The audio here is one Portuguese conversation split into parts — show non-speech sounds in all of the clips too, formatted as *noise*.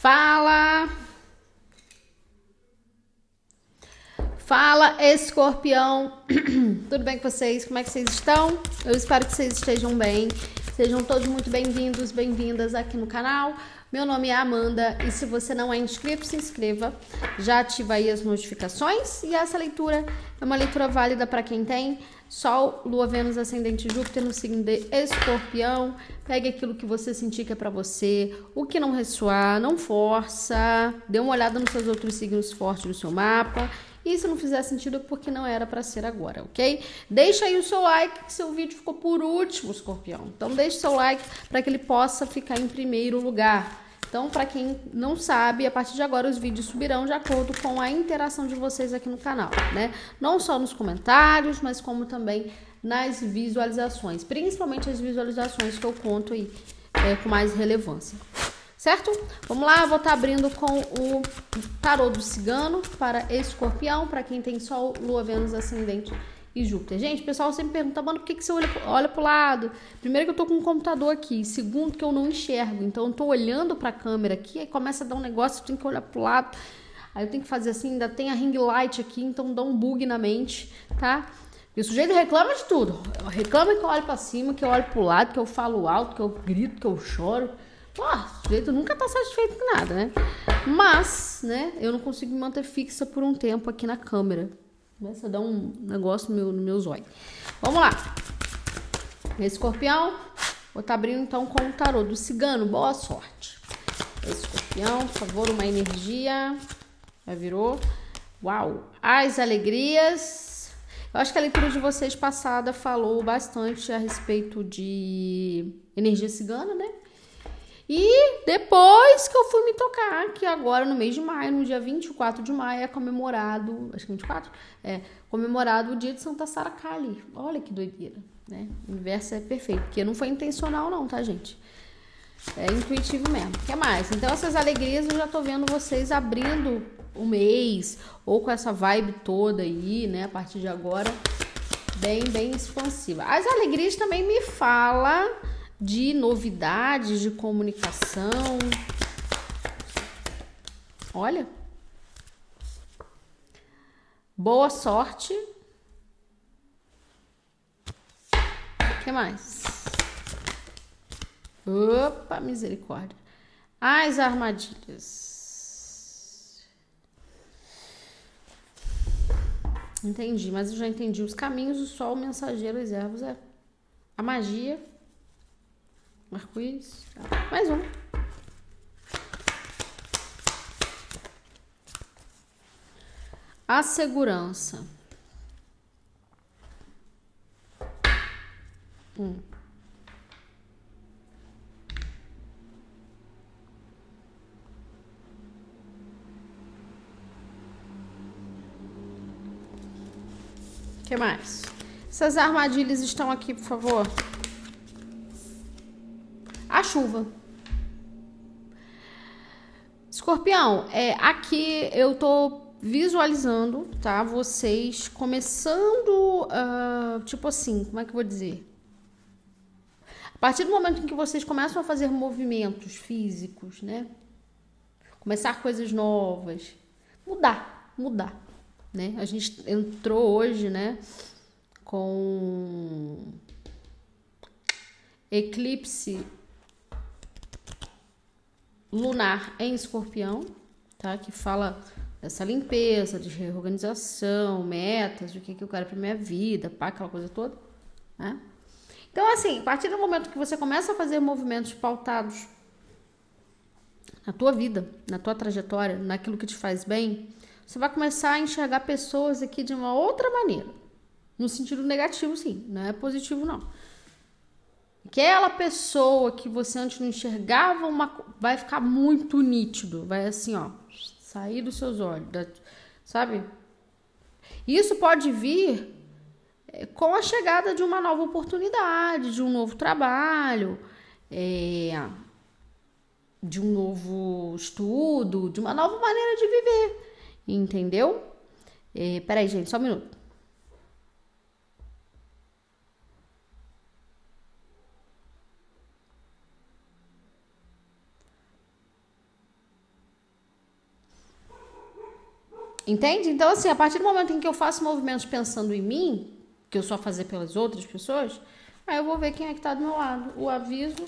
Fala! Fala, escorpião! *clears throat* Tudo bem com vocês? Como é que vocês estão? Eu espero que vocês estejam bem. Sejam todos muito bem-vindos, bem-vindas aqui no canal. Meu nome é Amanda e se você não é inscrito, se inscreva. Já ativa aí as notificações e essa leitura é uma leitura válida para quem tem Sol, Lua, Vênus, Ascendente Júpiter no signo de Escorpião. Pegue aquilo que você sentir que é para você, o que não ressoar, não força. Dê uma olhada nos seus outros signos fortes do seu mapa e se não fizer sentido é porque não era para ser agora, ok? Deixa aí o seu like, que seu vídeo ficou por último, escorpião. Então deixe seu like para que ele possa ficar em primeiro lugar. Então, para quem não sabe, a partir de agora os vídeos subirão de acordo com a interação de vocês aqui no canal, né? Não só nos comentários, mas como também nas visualizações, principalmente as visualizações que eu conto aí é, com mais relevância certo? Vamos lá, vou estar tá abrindo com o tarô do cigano para escorpião, para quem tem Sol, Lua, Vênus, Ascendente e Júpiter. Gente, o pessoal sempre pergunta, mano, por que, que você olha, olha pro lado? Primeiro que eu tô com um computador aqui, segundo que eu não enxergo, então eu tô olhando pra câmera aqui, aí começa a dar um negócio, eu tenho que olhar pro lado, aí eu tenho que fazer assim, ainda tem a ring light aqui, então dá um bug na mente, tá? E o sujeito reclama de tudo, reclama que eu olho pra cima, que eu olho pro lado, que eu falo alto, que eu grito, que eu choro, Pô, o sujeito nunca tá satisfeito com nada, né? Mas, né, eu não consigo me manter fixa por um tempo aqui na câmera. Começa a dar um negócio no meu, no meu zóio. Vamos lá. Escorpião, vou estar tá abrindo então com o tarô do cigano. Boa sorte. Escorpião, por favor, uma energia. Já virou. Uau! As alegrias. Eu acho que a leitura de vocês passada falou bastante a respeito de energia cigana, né? E depois que eu fui me tocar, que agora no mês de maio, no dia 24 de maio, é comemorado, acho que 24, é comemorado o dia de Santa Sara Kali. Olha que doideira, né? O universo é perfeito, porque não foi intencional não, tá, gente? É intuitivo mesmo. O que mais? Então essas alegrias eu já tô vendo vocês abrindo o mês, ou com essa vibe toda aí, né, a partir de agora, bem, bem expansiva. As alegrias também me fala de novidades de comunicação. Olha. Boa sorte. O que mais? Opa, misericórdia. As armadilhas. Entendi, mas eu já entendi os caminhos, o sol, o mensageiro, os ervos, é a magia Arco-íris. Mais um. A segurança. Um. O que mais? Essas armadilhas estão aqui, por favor chuva. Escorpião, é, aqui eu tô visualizando, tá? Vocês começando, uh, tipo assim, como é que eu vou dizer? A partir do momento em que vocês começam a fazer movimentos físicos, né? Começar coisas novas, mudar, mudar, né? A gente entrou hoje, né? Com eclipse lunar em escorpião, tá? Que fala dessa limpeza, de reorganização, metas, o que, que eu quero para minha vida, pá, aquela coisa toda, né? Então, assim, a partir do momento que você começa a fazer movimentos pautados na tua vida, na tua trajetória, naquilo que te faz bem, você vai começar a enxergar pessoas aqui de uma outra maneira. No sentido negativo, sim, não é positivo, não. Aquela pessoa que você antes não enxergava uma vai ficar muito nítido, vai assim, ó, sair dos seus olhos, sabe? Isso pode vir é, com a chegada de uma nova oportunidade, de um novo trabalho, é, de um novo estudo, de uma nova maneira de viver, entendeu? É, peraí, gente, só um minuto. Entende? Então, assim, a partir do momento em que eu faço movimentos pensando em mim, que eu só fazer pelas outras pessoas, aí eu vou ver quem é que tá do meu lado. O aviso,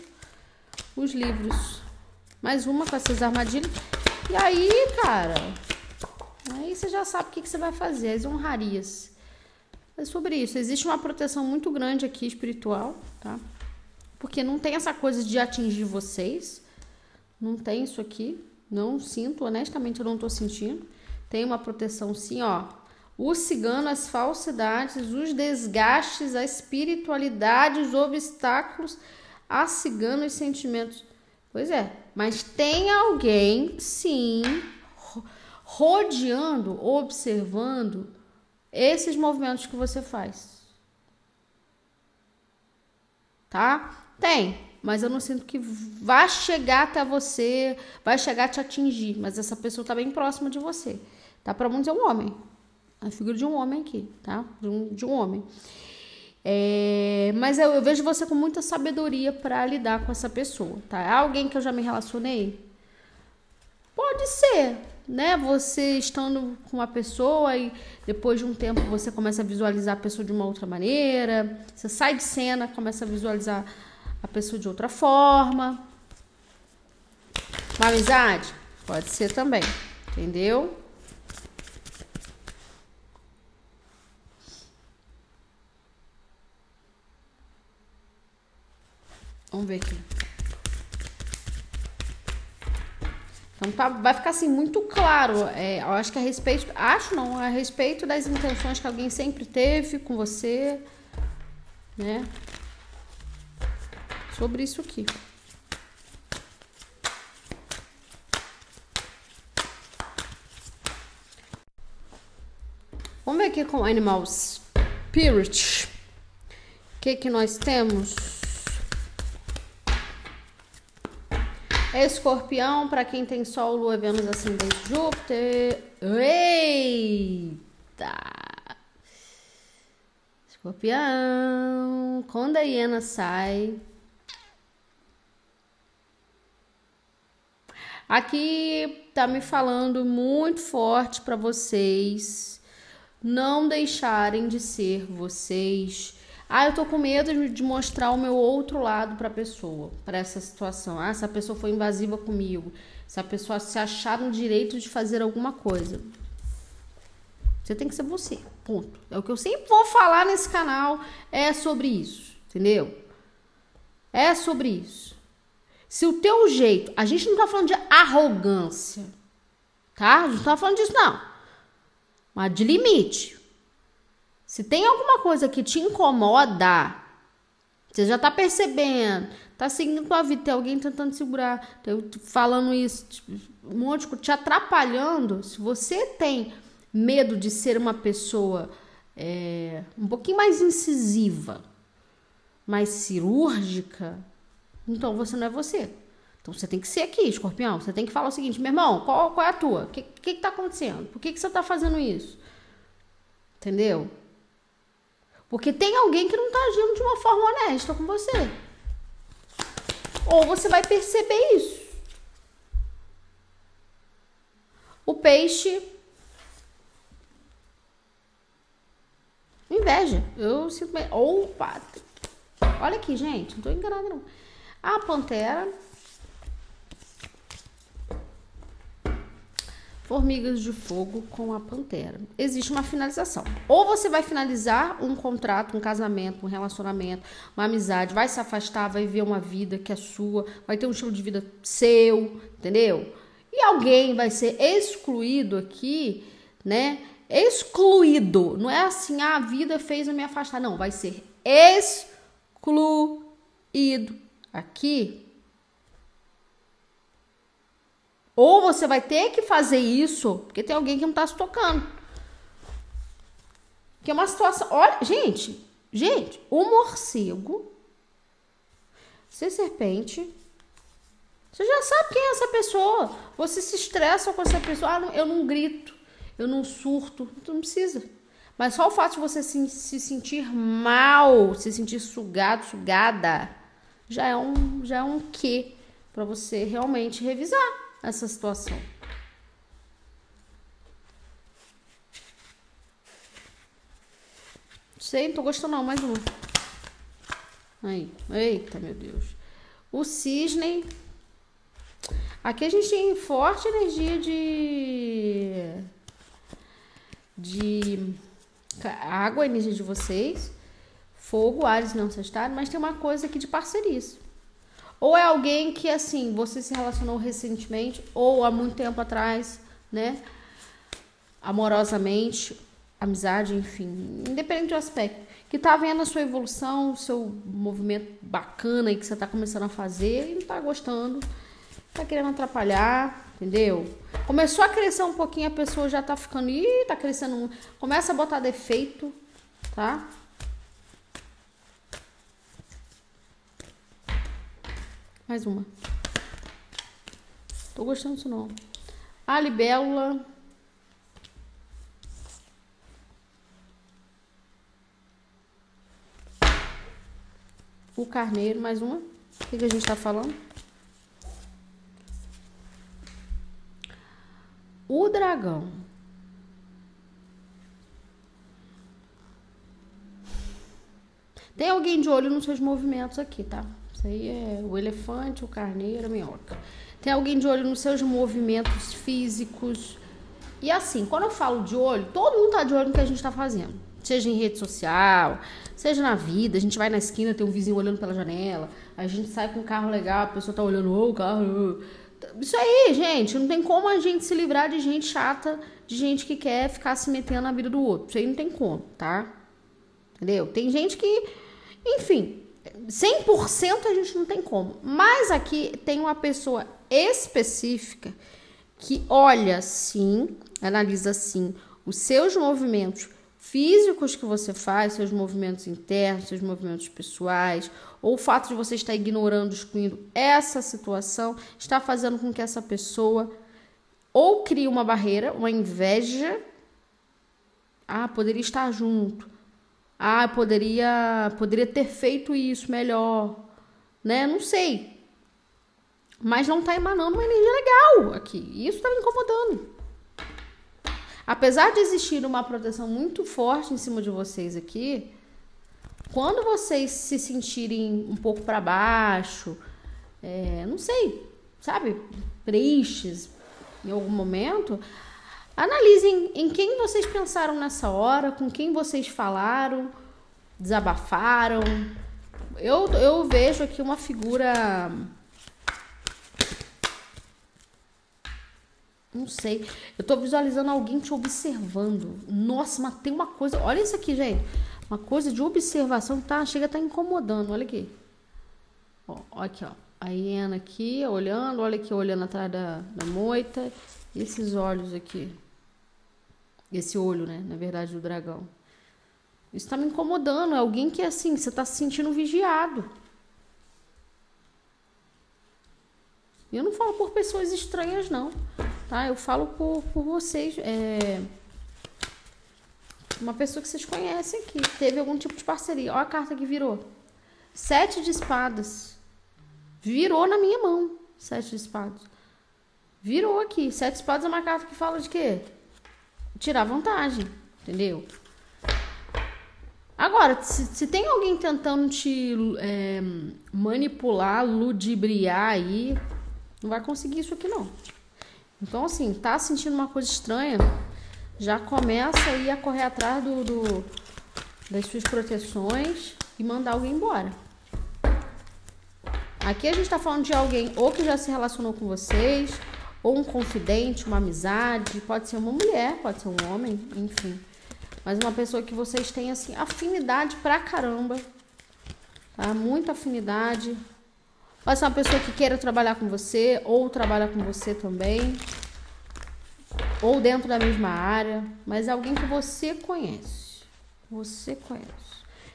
os livros. Mais uma com essas armadilhas. E aí, cara, aí você já sabe o que, que você vai fazer, as honrarias. É sobre isso. Existe uma proteção muito grande aqui espiritual, tá? Porque não tem essa coisa de atingir vocês. Não tem isso aqui. Não sinto, honestamente, eu não tô sentindo. Tem uma proteção sim, ó. O cigano, as falsidades, os desgastes, a espiritualidade, os obstáculos, a cigano os sentimentos. Pois é, mas tem alguém, sim, rodeando, observando esses movimentos que você faz. Tá? Tem, mas eu não sinto que vai chegar até você, vai chegar a te atingir, mas essa pessoa tá bem próxima de você. Tá? Para muitos é um homem. A figura de um homem aqui, tá? De um, de um homem. É, mas eu, eu, vejo você com muita sabedoria para lidar com essa pessoa, tá? É alguém que eu já me relacionei? Pode ser, né? Você estando com uma pessoa e depois de um tempo você começa a visualizar a pessoa de uma outra maneira, você sai de cena, começa a visualizar a pessoa de outra forma. Uma amizade? Pode ser também, entendeu? Vamos ver aqui. Então tá, vai ficar assim muito claro. É, eu acho que a respeito. Acho não, a respeito das intenções que alguém sempre teve com você. Né? Sobre isso aqui. Vamos ver aqui com Animal Spirit. O que que nós temos? Escorpião, para quem tem Sol, Lua, Vênus, Ascendente, Júpiter. Eita! Escorpião. Quando a hiena sai. Aqui tá me falando muito forte para vocês não deixarem de ser vocês ah, eu tô com medo de mostrar o meu outro lado para a pessoa, para essa situação. Ah, essa pessoa foi invasiva comigo. Se a pessoa se achar no direito de fazer alguma coisa. Você tem que ser você. Ponto. É o que eu sempre vou falar nesse canal é sobre isso, entendeu? É sobre isso. Se o teu jeito, a gente não tá falando de arrogância, tá? A gente não tá falando disso não. Mas de limite. Se tem alguma coisa que te incomoda, você já tá percebendo, tá seguindo tua vida, tem alguém tentando segurar, falando isso, tipo, um monte de te atrapalhando. Se você tem medo de ser uma pessoa é, um pouquinho mais incisiva, mais cirúrgica, então você não é você. Então você tem que ser aqui, escorpião. Você tem que falar o seguinte, meu irmão, qual, qual é a tua? O que, que, que tá acontecendo? Por que, que você tá fazendo isso? Entendeu? Porque tem alguém que não está agindo de uma forma honesta com você. Ou você vai perceber isso. O peixe. Inveja. Eu sinto. Opa! Olha aqui, gente. Não tô enganada, não. A pantera Formigas de Fogo com a Pantera. Existe uma finalização. Ou você vai finalizar um contrato, um casamento, um relacionamento, uma amizade, vai se afastar, vai ver uma vida que é sua, vai ter um estilo de vida seu, entendeu? E alguém vai ser excluído aqui, né? Excluído. Não é assim, ah, a vida fez eu me afastar. Não, vai ser excluído aqui Ou você vai ter que fazer isso, porque tem alguém que não tá se tocando. Que é uma situação. Olha, gente, gente, o morcego, ser serpente, você já sabe quem é essa pessoa. Você se estressa com essa pessoa. Ah, eu não grito, eu não surto. Tu não precisa. Mas só o fato de você se, se sentir mal, se sentir sugado, sugada, já é um, já é um quê para você realmente revisar essa situação. Sei, não tô gostando não, mais um. Aí, eita, meu Deus. O cisne. Aqui a gente tem forte energia de. de. água, energia de vocês. Fogo, Ares não, Sagitário, mas tem uma coisa aqui de parcerias. Ou é alguém que, assim, você se relacionou recentemente, ou há muito tempo atrás, né? Amorosamente, amizade, enfim, independente do aspecto que tá vendo a sua evolução, o seu movimento bacana aí que você tá começando a fazer e não tá gostando, tá querendo atrapalhar, entendeu? Começou a crescer um pouquinho, a pessoa já tá ficando, ih, tá crescendo, começa a botar defeito, tá? Mais uma. Tô gostando disso não. A libélula o carneiro, mais uma. O que, que a gente está falando? O dragão. Tem alguém de olho nos seus movimentos aqui, tá? Isso aí é o elefante, o carneiro, a minhoca. Tem alguém de olho nos seus movimentos físicos. E assim, quando eu falo de olho, todo mundo tá de olho no que a gente tá fazendo. Seja em rede social, Seja na vida, a gente vai na esquina, tem um vizinho olhando pela janela, a gente sai com um carro legal, a pessoa tá olhando, ô, oh, carro. Isso aí, gente, não tem como a gente se livrar de gente chata, de gente que quer ficar se metendo na vida do outro. Isso aí não tem como, tá? Entendeu? Tem gente que, enfim, 100% a gente não tem como. Mas aqui tem uma pessoa específica que olha sim, analisa sim os seus movimentos físicos que você faz, seus movimentos internos, seus movimentos pessoais, ou o fato de você estar ignorando, excluindo essa situação, está fazendo com que essa pessoa ou crie uma barreira, uma inveja. Ah, poderia estar junto. Ah, poderia, poderia ter feito isso melhor, né? Não sei. Mas não está emanando uma energia legal aqui. Isso está me incomodando. Apesar de existir uma proteção muito forte em cima de vocês aqui, quando vocês se sentirem um pouco para baixo, é, não sei, sabe, tristes em algum momento, analisem em quem vocês pensaram nessa hora, com quem vocês falaram, desabafaram. Eu, eu vejo aqui uma figura Não sei. Eu tô visualizando alguém te observando. Nossa, mas tem uma coisa. Olha isso aqui, gente. Uma coisa de observação tá, chega a tá incomodando. Olha aqui. Ó, aqui, ó. A hiena aqui, olhando. Olha aqui, olhando atrás da, da moita. E esses olhos aqui. Esse olho, né? Na verdade, do dragão. Isso tá me incomodando. É alguém que, assim, você tá se sentindo vigiado. E eu não falo por pessoas estranhas, não tá? Eu falo por, por vocês. É, uma pessoa que vocês conhecem aqui. Teve algum tipo de parceria. Olha a carta que virou. Sete de espadas. Virou na minha mão. Sete de espadas. Virou aqui. Sete de espadas é uma carta que fala de quê? Tirar vantagem. Entendeu? Agora, se, se tem alguém tentando te é, manipular, ludibriar aí, não vai conseguir isso aqui não. Então, assim, tá sentindo uma coisa estranha, já começa aí a correr atrás do, do das suas proteções e mandar alguém embora. Aqui a gente tá falando de alguém ou que já se relacionou com vocês, ou um confidente, uma amizade, pode ser uma mulher, pode ser um homem, enfim. Mas uma pessoa que vocês têm, assim, afinidade pra caramba, tá? Muita afinidade, Pode ser uma pessoa que queira trabalhar com você, ou trabalha com você também, ou dentro da mesma área, mas é alguém que você conhece. Você conhece.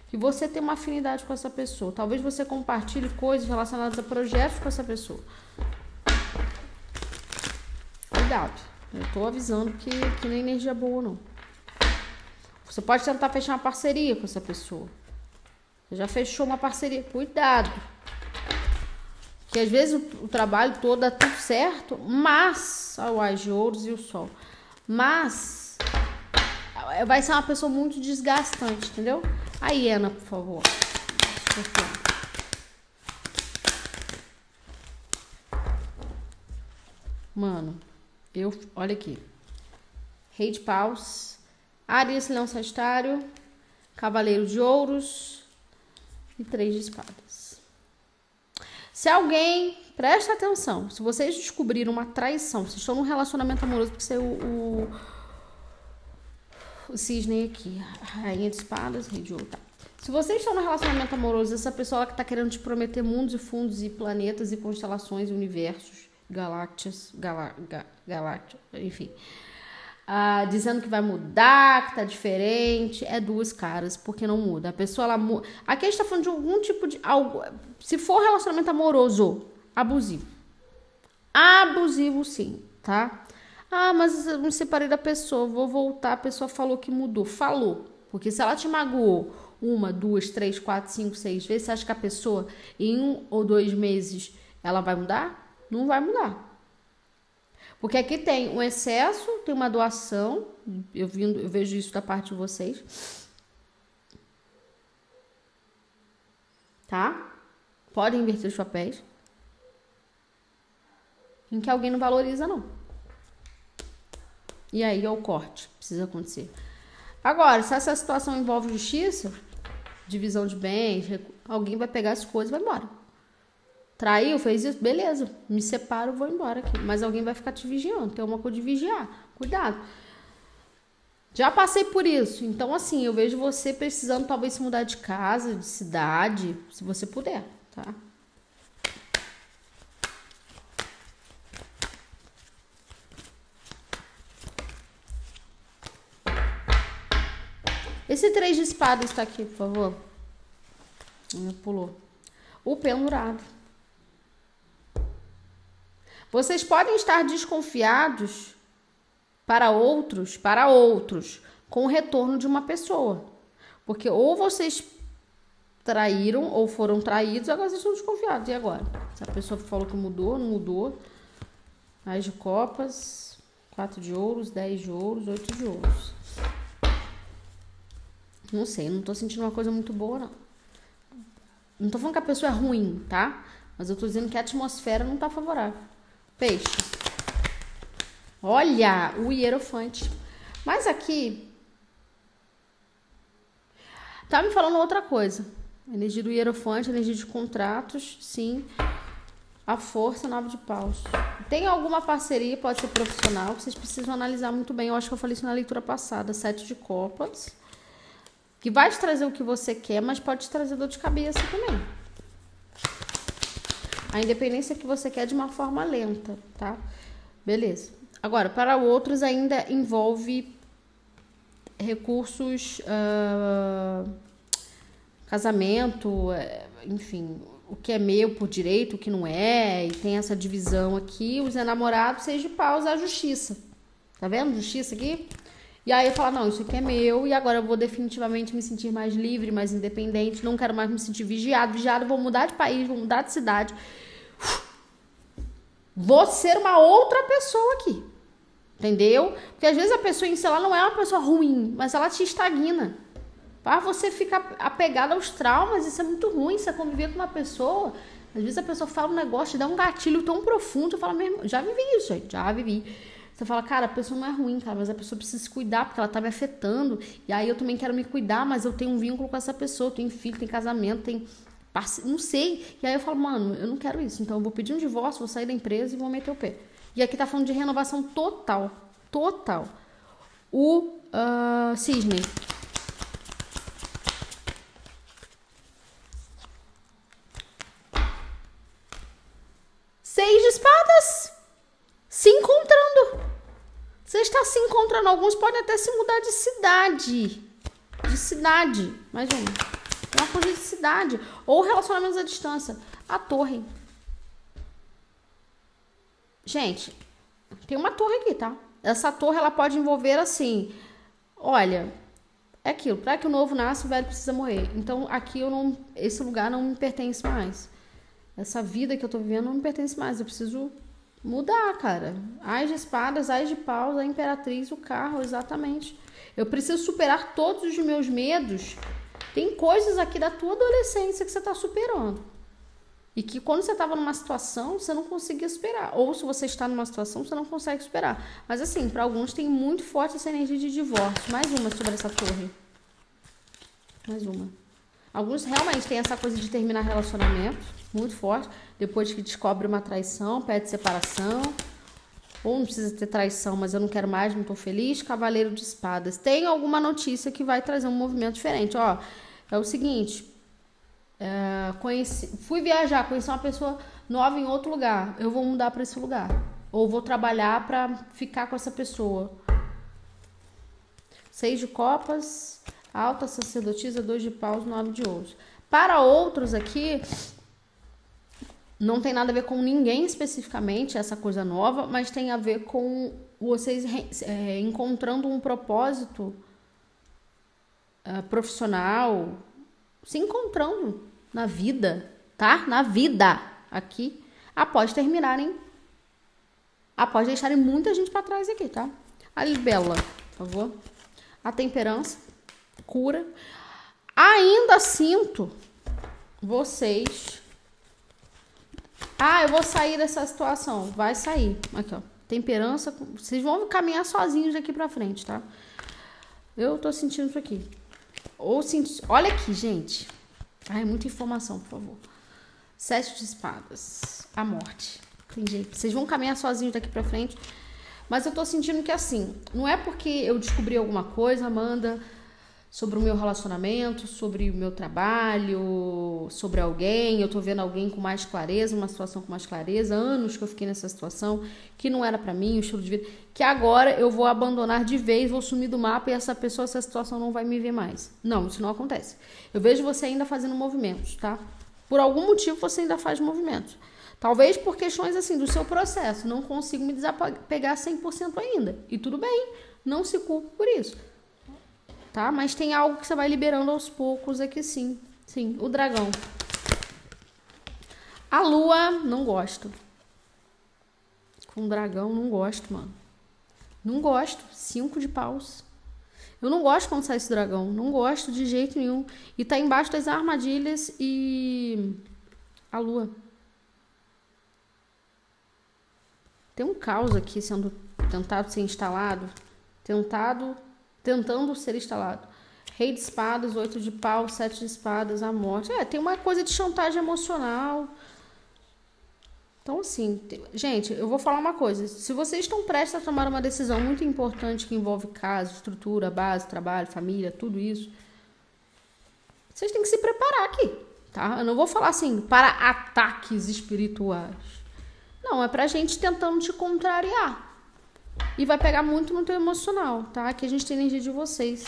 Que você tem uma afinidade com essa pessoa. Talvez você compartilhe coisas relacionadas a projetos com essa pessoa. Eu tô avisando que, que nem energia boa, não. Você pode tentar fechar uma parceria com essa pessoa. Você já fechou uma parceria. Cuidado. Que às vezes o, o trabalho todo dá tudo certo, mas ao Ais de Ouros e o Sol. Mas vai ser uma pessoa muito desgastante, entendeu? A hiena, por favor. Mano, eu. Olha aqui. Rei de paus. Aries, leão sagitário. Cavaleiro de ouros. E três de espadas. Se alguém. Presta atenção. Se vocês descobriram uma traição, vocês estão num relacionamento amoroso, porque você é o, o, o cisne aqui. Rainha de espadas, rei de ouro. Tá. Se vocês estão num relacionamento amoroso, essa pessoa que está querendo te prometer mundos e fundos e planetas e constelações e universos galáxias, galá, enfim. Ah, dizendo que vai mudar, que tá diferente, é duas caras, porque não muda. A pessoa, ela muda. Aqui a gente tá falando de algum tipo de. Algo, se for relacionamento amoroso, abusivo. Abusivo, sim, tá? Ah, mas eu me separei da pessoa, vou voltar. A pessoa falou que mudou. Falou. Porque se ela te magoou uma, duas, três, quatro, cinco, seis vezes, você acha que a pessoa em um ou dois meses ela vai mudar? Não vai mudar. Porque aqui tem um excesso, tem uma doação, eu, vindo, eu vejo isso da parte de vocês. Tá? Podem inverter os papéis. Em que alguém não valoriza, não. E aí é o corte, precisa acontecer. Agora, se essa situação envolve justiça, divisão de bens, alguém vai pegar as coisas e vai embora. Traiu, fez isso, beleza. Me separo, vou embora aqui. Mas alguém vai ficar te vigiando. Tem uma coisa de vigiar. Cuidado. Já passei por isso. Então, assim, eu vejo você precisando talvez se mudar de casa, de cidade, se você puder, tá? Esse três de espada está aqui, por favor. Pulou. O pendurado. Vocês podem estar desconfiados para outros, para outros, com o retorno de uma pessoa. Porque ou vocês traíram ou foram traídos, agora vocês estão desconfiados. E agora? Se a pessoa falou que mudou, não mudou. Mais de copas, quatro de ouros, dez de ouros, oito de ouros. Não sei, não tô sentindo uma coisa muito boa, não. Não tô falando que a pessoa é ruim, tá? Mas eu tô dizendo que a atmosfera não tá favorável. Peixe. Olha, o hierofante. Mas aqui tá me falando outra coisa. Energia do hierofante, energia de contratos, sim. A força, nove de paus. Tem alguma parceria, pode ser profissional, que vocês precisam analisar muito bem. Eu acho que eu falei isso na leitura passada. Sete de copas. Que vai te trazer o que você quer, mas pode te trazer dor de cabeça também a independência que você quer de uma forma lenta, tá? Beleza. Agora, para outros ainda envolve recursos, uh, casamento, eh, enfim, o que é meu por direito, o que não é, e tem essa divisão aqui, os enamorados, seja de pausa a justiça. Tá vendo? Justiça aqui. E aí eu falo, não, isso aqui é meu e agora eu vou definitivamente me sentir mais livre, mais independente, não quero mais me sentir vigiado, vigiado, vou mudar de país, vou mudar de cidade. Vou ser uma outra pessoa aqui. Entendeu? Porque às vezes a pessoa em si ela não é uma pessoa ruim, mas ela te estagna. Para você ficar apegado aos traumas, isso é muito ruim. Você conviver com uma pessoa, às vezes a pessoa fala um negócio, dá um gatilho tão profundo, eu falo mesmo, já vivi isso, gente, já vivi. Você fala, cara, a pessoa não é ruim, cara, mas a pessoa precisa se cuidar porque ela tá me afetando. E aí eu também quero me cuidar, mas eu tenho um vínculo com essa pessoa, tenho filho, tem casamento, tem não sei. E aí eu falo, mano, eu não quero isso. Então eu vou pedir um divórcio, vou sair da empresa e vou meter o pé. E aqui tá falando de renovação total. Total. O uh, cisne. Seis de espadas. Se encontrando. Você está se encontrando. Alguns podem até se mudar de cidade. De cidade. Mais um uma coisa de cidade. Ou relacionamentos à distância. A torre. Gente, tem uma torre aqui, tá? Essa torre ela pode envolver assim. Olha, é aquilo. Para que o novo nasça, o velho precisa morrer. Então aqui eu não, esse lugar não me pertence mais. Essa vida que eu tô vivendo não me pertence mais. Eu preciso mudar, cara. As de espadas, as de paus, a imperatriz, o carro, exatamente. Eu preciso superar todos os meus medos Tem coisas aqui da tua adolescência que você está superando. E que quando você estava numa situação, você não conseguia superar. Ou se você está numa situação, você não consegue superar. Mas assim, para alguns tem muito forte essa energia de divórcio. Mais uma sobre essa torre. Mais uma. Alguns realmente têm essa coisa de terminar relacionamento, muito forte. Depois que descobre uma traição, pede separação. Ou não precisa ter traição, mas eu não quero mais, não estou feliz. Cavaleiro de espadas. Tem alguma notícia que vai trazer um movimento diferente. Ó, é o seguinte é, conheci, fui viajar, conheci uma pessoa nova em outro lugar. Eu vou mudar para esse lugar. Ou vou trabalhar para ficar com essa pessoa. Seis de copas, alta sacerdotisa, dois de paus, nove de ouros. Para outros aqui, não tem nada a ver com ninguém especificamente, essa coisa nova, mas tem a ver com vocês é, encontrando um propósito é, profissional, se encontrando na vida, tá? Na vida aqui, após terminarem, após deixarem muita gente para trás aqui, tá? A libela, por favor. A temperança, cura. Ainda sinto vocês. Ah, eu vou sair dessa situação. Vai sair. Aqui, ó. Temperança. Vocês vão caminhar sozinhos daqui pra frente, tá? Eu tô sentindo isso aqui. Ou senti... Olha aqui, gente. Ai, muita informação, por favor. Sete de espadas. A morte. Tem jeito. Vocês vão caminhar sozinhos daqui pra frente. Mas eu tô sentindo que assim, não é porque eu descobri alguma coisa, Amanda, sobre o meu relacionamento, sobre o meu trabalho, sobre alguém. Eu tô vendo alguém com mais clareza, uma situação com mais clareza, anos que eu fiquei nessa situação, que não era para mim, o estilo de vida, que agora eu vou abandonar de vez, vou sumir do mapa e essa pessoa, essa situação não vai me ver mais. Não, isso não acontece. Eu vejo você ainda fazendo movimentos, tá? Por algum motivo você ainda faz movimentos. Talvez por questões assim do seu processo, não consigo me desapegar 100% ainda. E tudo bem, não se culpe por isso tá? Mas tem algo que você vai liberando aos poucos aqui sim. Sim, o dragão. A lua, não gosto. Com dragão, não gosto, mano. Não gosto. Cinco de paus. Eu não gosto quando sai esse dragão. Não gosto de jeito nenhum. E tá embaixo das armadilhas e. A lua. Tem um caos aqui sendo tentado ser instalado. Tentado tentando ser instalado. Rei de espadas, oito de pau, sete de espadas, a morte. É, tem uma coisa de chantagem emocional. Então, assim, gente, eu vou falar uma coisa. Se vocês estão prestes a tomar uma decisão muito importante que envolve casa, estrutura, base, trabalho, família, tudo isso, vocês têm que se preparar aqui, tá? Eu não vou falar assim, para ataques espirituais. Não, é pra gente tentando te contrariar. E vai pegar muito no teu emocional, tá? Aqui a gente tem energia de vocês.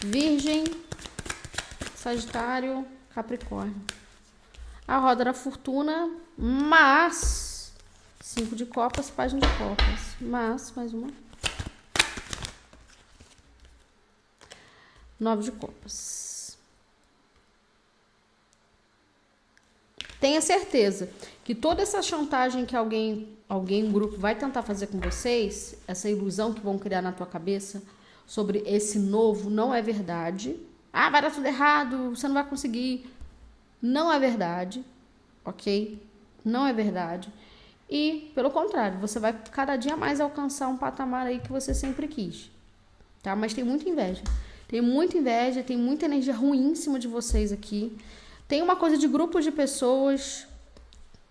Virgem, Sagitário, Capricórnio. A roda da fortuna, mas cinco de copas, página de copas. Mas, mais uma. Nove de copas. Tenha certeza que toda essa chantagem que alguém alguém, um grupo vai tentar fazer com vocês, essa ilusão que vão criar na tua cabeça sobre esse novo não é verdade. Ah, vai dar tudo errado, você não vai conseguir. Não é verdade, ok? Não é verdade. E, pelo contrário, você vai cada dia mais alcançar um patamar aí que você sempre quis. Tá? Mas tem muita inveja. Tem muita inveja, tem muita energia ruim em cima de vocês aqui. Tem uma coisa de grupo de pessoas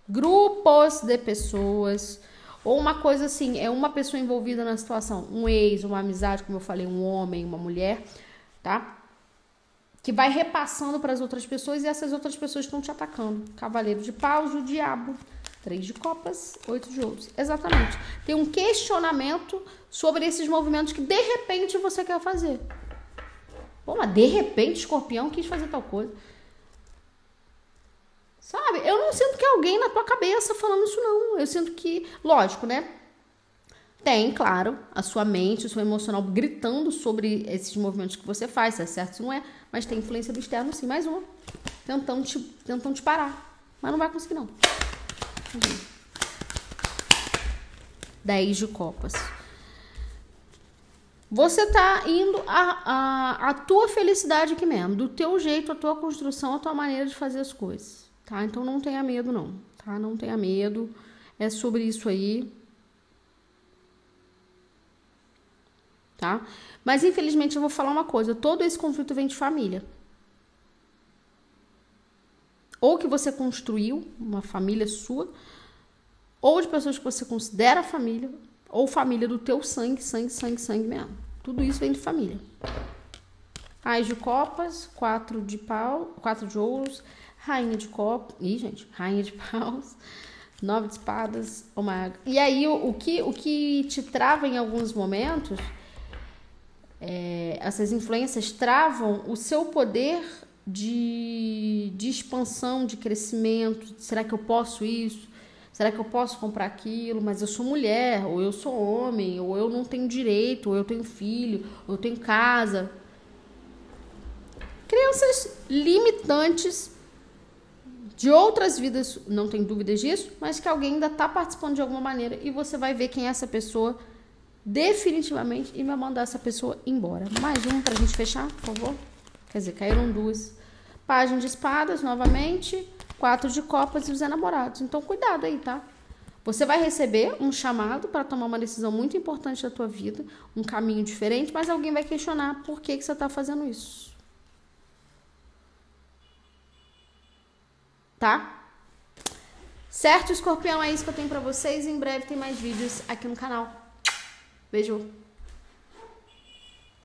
grupos de pessoas, ou uma coisa assim, é uma pessoa envolvida na situação, um ex, uma amizade, como eu falei, um homem, uma mulher, tá? Que vai repassando para as outras pessoas e essas outras pessoas estão te atacando. Cavaleiro de paus, o diabo. Três de copas, oito de ouros. Exatamente. Tem um questionamento sobre esses movimentos que de repente você quer fazer. Pô, mas de repente escorpião quis fazer tal coisa. Sabe? Eu não sinto que alguém na tua cabeça falando isso, não. Eu sinto que, lógico, né? Tem, claro, a sua mente, o seu emocional gritando sobre esses movimentos que você faz, se é certo, se não é, mas tem influência do externo, sim. Mais uma. Tentando te, tentando te parar. Mas não vai conseguir, não. Dez de copas. Você tá indo a, a, a tua felicidade aqui mesmo, do teu jeito, a tua construção, a tua maneira de fazer as coisas, tá? Então não tenha medo não, tá? Não tenha medo. É sobre isso aí. Tá? Mas infelizmente eu vou falar uma coisa, todo esse conflito vem de família. Ou que você construiu uma família sua, ou de pessoas que você considera família, ou família do teu sangue, sangue, sangue, sangue mesmo. Tudo isso vem de família. Ais de copas, quatro de pau, quatro de ouros, rainha de copas. Ih, gente, rainha de paus, *laughs* nove de espadas, uma. E aí o, o, que o que te trava em alguns momentos, é, essas influências travam o seu poder de, de expansão, de crescimento. Será que eu posso isso? Será que eu posso comprar aquilo? Mas eu sou mulher, ou eu sou homem, ou eu não tenho direito, ou eu tenho filho, ou eu tenho casa. Crianças limitantes de outras vidas, não tem dúvidas disso, mas que alguém ainda está participando de alguma maneira e você vai ver quem é essa pessoa definitivamente e vai mandar essa pessoa embora. Mais uma para a gente fechar, por favor. Quer dizer, caíram duas. Página de espadas, novamente quatro de copas e os enamorados. Então, cuidado aí, tá? Você vai receber um chamado para tomar uma decisão muito importante da tua vida, um caminho diferente, mas alguém vai questionar por que, que você está fazendo isso. Tá? Certo, escorpião, é isso que eu tenho para vocês. Em breve tem mais vídeos aqui no canal. Beijo!